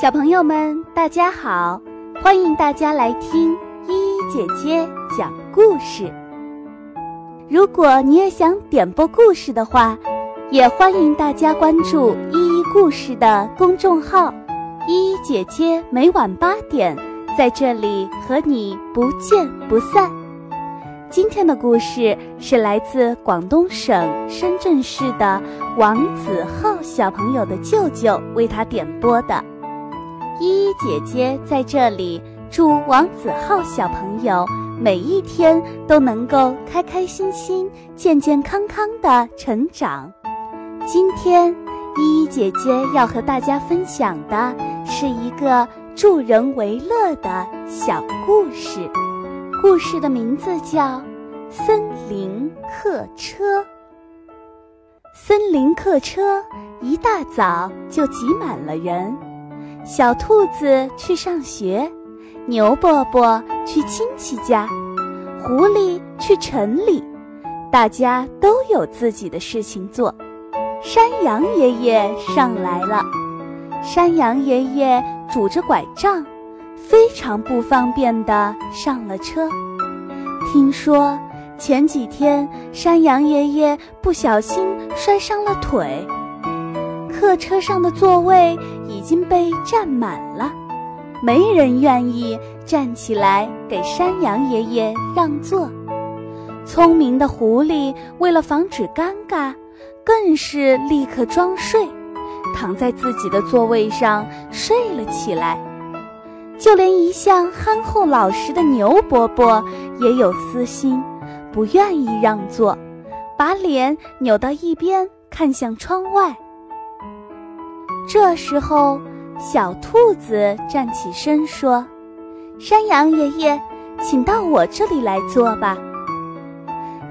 小朋友们，大家好！欢迎大家来听依依姐姐讲故事。如果你也想点播故事的话，也欢迎大家关注依依故事的公众号。依依姐姐每晚八点在这里和你不见不散。今天的故事是来自广东省深圳市的王子浩小朋友的舅舅为他点播的。依依姐姐在这里祝王子浩小朋友每一天都能够开开心心、健健康康的成长。今天，依依姐姐要和大家分享的是一个助人为乐的小故事，故事的名字叫《森林客车》。森林客车一大早就挤满了人。小兔子去上学，牛伯伯去亲戚家，狐狸去城里，大家都有自己的事情做。山羊爷爷上来了，山羊爷爷拄着拐杖，非常不方便地上了车。听说前几天山羊爷爷不小心摔伤了腿。客车上的座位已经被占满了，没人愿意站起来给山羊爷爷让座。聪明的狐狸为了防止尴尬，更是立刻装睡，躺在自己的座位上睡了起来。就连一向憨厚老实的牛伯伯也有私心，不愿意让座，把脸扭到一边，看向窗外。这时候，小兔子站起身说：“山羊爷爷，请到我这里来坐吧。”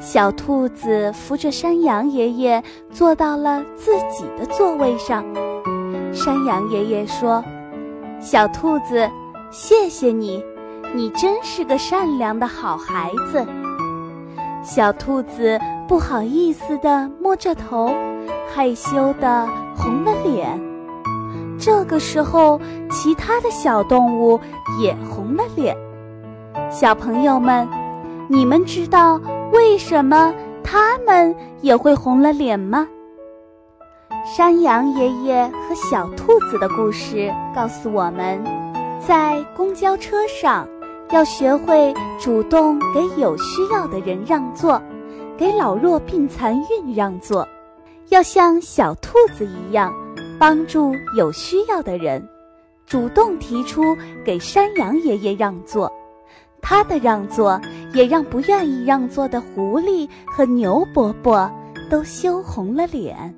小兔子扶着山羊爷爷坐到了自己的座位上。山羊爷爷说：“小兔子，谢谢你，你真是个善良的好孩子。”小兔子不好意思地摸着头，害羞地红了脸。这个时候，其他的小动物也红了脸。小朋友们，你们知道为什么它们也会红了脸吗？山羊爷爷和小兔子的故事告诉我们，在公交车上要学会主动给有需要的人让座，给老弱病残孕让座，要像小兔子一样。帮助有需要的人，主动提出给山羊爷爷让座，他的让座也让不愿意让座的狐狸和牛伯伯都羞红了脸。